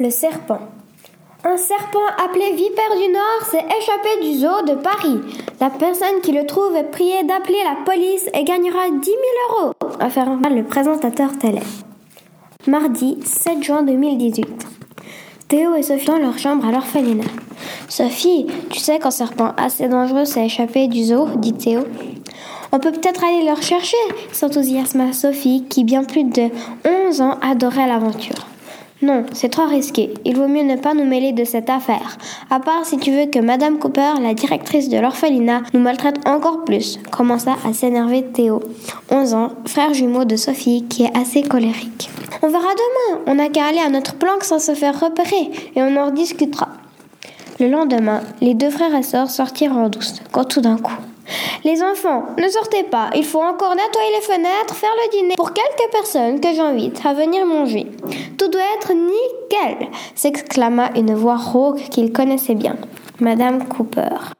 Le serpent. Un serpent appelé Vipère du Nord s'est échappé du zoo de Paris. La personne qui le trouve est priée d'appeler la police et gagnera 10 000 euros, affirma le présentateur télé. Mardi 7 juin 2018. Théo et Sophie dans leur chambre à l'orphelinat. Sophie, tu sais qu'un serpent assez dangereux s'est échappé du zoo, dit Théo. On peut peut-être aller le rechercher, s'enthousiasma Sophie, qui bien plus de 11 ans adorait l'aventure. Non, c'est trop risqué. Il vaut mieux ne pas nous mêler de cette affaire. À part si tu veux que Madame Cooper, la directrice de l'orphelinat, nous maltraite encore plus. Commença à s'énerver Théo, 11 ans, frère jumeau de Sophie, qui est assez colérique. On verra demain. On n'a qu'à aller à notre planque sans se faire repérer et on en rediscutera. Le lendemain, les deux frères et sœurs sortirent en douce, quand tout d'un coup. Les enfants, ne sortez pas. Il faut encore nettoyer les fenêtres, faire le dîner pour quelques personnes que j'invite à venir manger. Tout doit être nickel, s'exclama une voix rauque qu'il connaissait bien. Madame Cooper.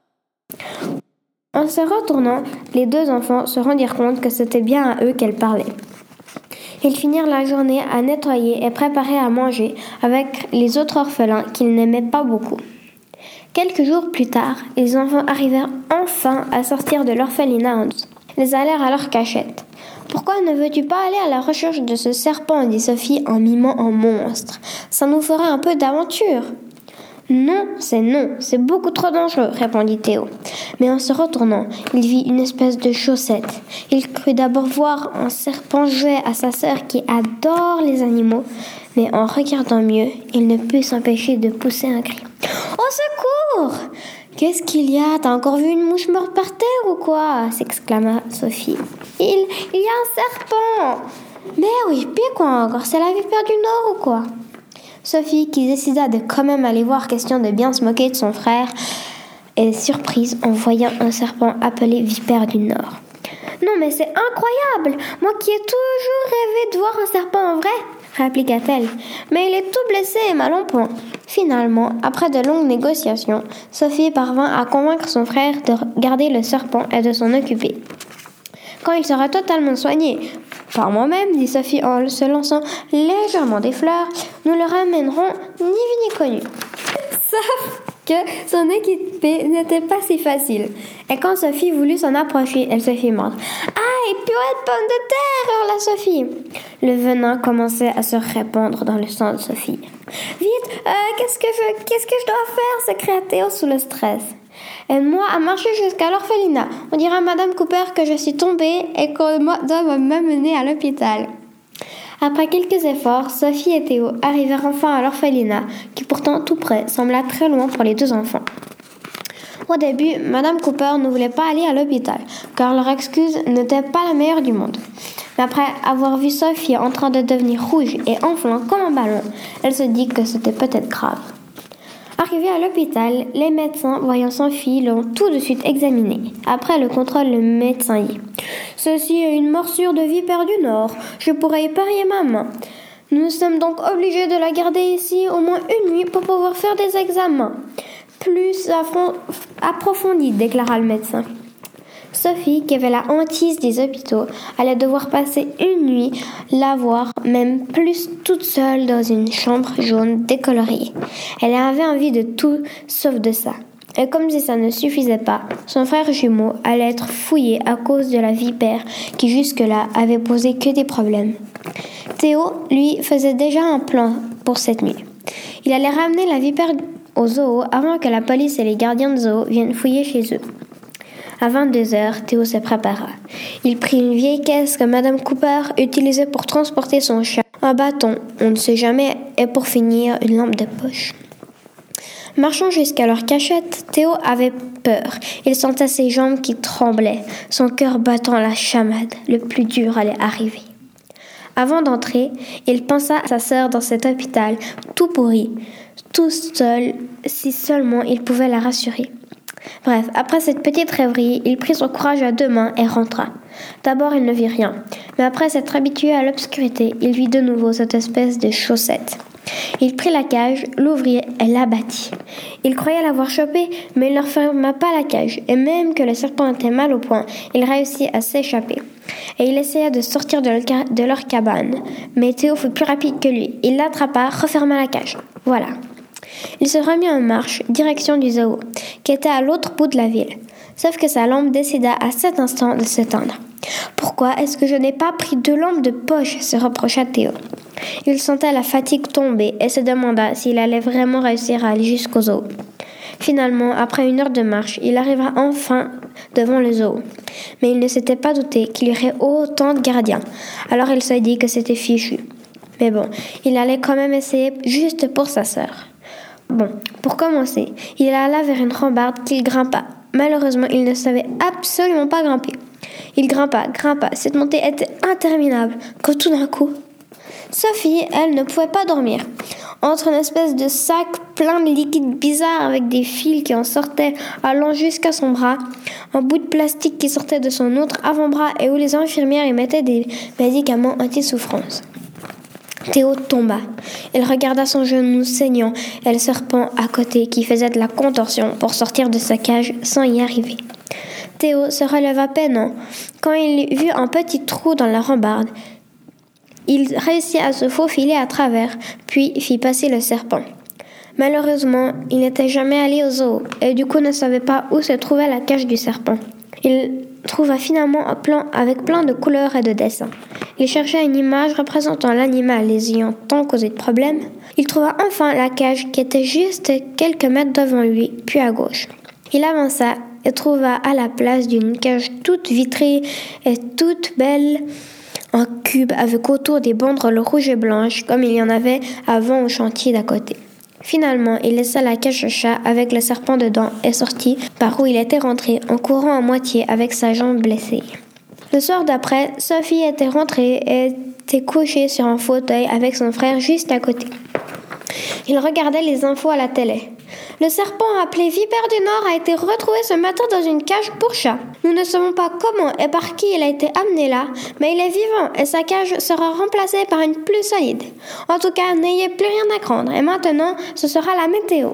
En se retournant, les deux enfants se rendirent compte que c'était bien à eux qu'elle parlait. Ils finirent la journée à nettoyer et préparer à manger avec les autres orphelins qu'ils n'aimaient pas beaucoup. Quelques jours plus tard, les enfants arrivèrent enfin à sortir de l'orphelinat. Ils allèrent à leur cachette. Pourquoi ne veux-tu pas aller à la recherche de ce serpent dit Sophie en mimant un monstre. Ça nous ferait un peu d'aventure. Non, c'est non, c'est beaucoup trop dangereux, répondit Théo. Mais en se retournant, il vit une espèce de chaussette. Il crut d'abord voir un serpent jouer à sa sœur qui adore les animaux, mais en regardant mieux, il ne put s'empêcher de pousser un cri. Au secours! Qu'est-ce qu'il y a? T'as encore vu une mouche morte par terre ou quoi? s'exclama Sophie. Il, il y a un serpent! Mais oui, puis quoi encore C'est la vipère du Nord ou quoi? Sophie, qui décida de quand même aller voir question de bien se moquer de son frère, est surprise en voyant un serpent appelé vipère du Nord. Non mais c'est incroyable! Moi qui ai toujours rêvé de voir un serpent en vrai répliqua-t-elle. Mais il est tout blessé et mal en point. Finalement, après de longues négociations, Sophie parvint à convaincre son frère de garder le serpent et de s'en occuper. Quand il sera totalement soigné, par moi-même, dit Sophie en se lançant légèrement des fleurs, nous le ramènerons ni vu ni connu. Sauf que son équipée n'était pas si facile. Et quand Sophie voulut s'en approcher, elle se fit mordre. De pommes de terre, hurla Sophie. Le venin commençait à se répandre dans le sang de Sophie. Vite, euh, qu'est-ce que je, qu'est-ce que je dois faire? s'écria Théo sous le stress. Aide-moi à marcher jusqu'à l'orphelinat. On dira à Madame Cooper que je suis tombée et qu'on doit m'amener à l'hôpital. Après quelques efforts, Sophie et Théo arrivèrent enfin à l'orphelinat, qui pourtant tout près sembla très loin pour les deux enfants. Au début, Madame Cooper ne voulait pas aller à l'hôpital, car leur excuse n'était pas la meilleure du monde. Mais après avoir vu Sophie en train de devenir rouge et enflant comme un ballon, elle se dit que c'était peut-être grave. Arrivée à l'hôpital, les médecins, voyant Sophie, l'ont tout de suite examinée. Après le contrôle, le médecin dit Ceci est une morsure de vipère du Nord. Je pourrais y parier ma main. Nous sommes donc obligés de la garder ici au moins une nuit pour pouvoir faire des examens. Plus approfondis, déclara le médecin. Sophie, qui avait la hantise des hôpitaux, allait devoir passer une nuit la voir, même plus toute seule dans une chambre jaune décoloriée. Elle avait envie de tout sauf de ça. Et comme si ça ne suffisait pas, son frère jumeau allait être fouillé à cause de la vipère qui jusque-là avait posé que des problèmes. Théo, lui, faisait déjà un plan pour cette nuit. Il allait ramener la vipère au zoo avant que la police et les gardiens de zoo viennent fouiller chez eux. À 22 heures, Théo se prépara. Il prit une vieille caisse que Madame Cooper utilisait pour transporter son chat, un bâton, on ne sait jamais, et pour finir, une lampe de poche. Marchant jusqu'à leur cachette, Théo avait peur. Il sentait ses jambes qui tremblaient, son cœur battant la chamade. Le plus dur allait arriver. Avant d'entrer, il pensa à sa sœur dans cet hôpital, tout pourri, tout seul, si seulement il pouvait la rassurer. Bref, après cette petite rêverie, il prit son courage à deux mains et rentra. D'abord, il ne vit rien, mais après s'être habitué à l'obscurité, il vit de nouveau cette espèce de chaussette. Il prit la cage, l'ouvrit et l'abattit. Il croyait l'avoir chopé, mais il ne referma pas la cage, et même que le serpent était mal au point, il réussit à s'échapper. Et il essaya de sortir de, de leur cabane, mais Théo fut plus rapide que lui. Il l'attrapa, referma la cage. Voilà. Il se remit en marche, direction du zoo, qui était à l'autre bout de la ville. Sauf que sa lampe décida à cet instant de s'éteindre. Pourquoi est-ce que je n'ai pas pris deux lampes de poche? se reprocha Théo. Il sentait la fatigue tomber et se demanda s'il allait vraiment réussir à aller jusqu'au zoo. Finalement, après une heure de marche, il arriva enfin devant le zoo. Mais il ne s'était pas douté qu'il y aurait autant de gardiens. Alors il se dit que c'était fichu. Mais bon, il allait quand même essayer juste pour sa sœur. Bon, pour commencer, il alla vers une rambarde qu'il grimpa. Malheureusement, il ne savait absolument pas grimper. Il grimpa, grimpa. Cette montée était interminable. Quand tout d'un coup, Sophie, elle, ne pouvait pas dormir. Entre une espèce de sac plein de liquide bizarre avec des fils qui en sortaient allant jusqu'à son bras, un bout de plastique qui sortait de son autre avant-bras et où les infirmières y mettaient des médicaments anti-souffrance. Théo tomba. Il regarda son genou saignant et le serpent à côté qui faisait de la contorsion pour sortir de sa cage sans y arriver. Théo se releva peinant quand il vit un petit trou dans la rambarde. Il réussit à se faufiler à travers, puis fit passer le serpent. Malheureusement, il n'était jamais allé au zoo et du coup ne savait pas où se trouvait la cage du serpent. Il trouva finalement un plan avec plein de couleurs et de dessins. Il chercha une image représentant l'animal les ayant tant causé de problèmes. Il trouva enfin la cage qui était juste quelques mètres devant lui, puis à gauche. Il avança et trouva à la place d'une cage toute vitrée et toute belle un cube avec autour des banderoles rouges et blanches comme il y en avait avant au chantier d'à côté. Finalement, il laissa la cage au chat avec le serpent dedans et sortit par où il était rentré en courant à moitié avec sa jambe blessée. Le soir d'après, Sophie était rentrée et était couchée sur un fauteuil avec son frère juste à côté. Il regardait les infos à la télé. Le serpent appelé Vipère du Nord a été retrouvé ce matin dans une cage pour chat. Nous ne savons pas comment et par qui il a été amené là, mais il est vivant et sa cage sera remplacée par une plus solide. En tout cas, n'ayez plus rien à craindre et maintenant, ce sera la météo.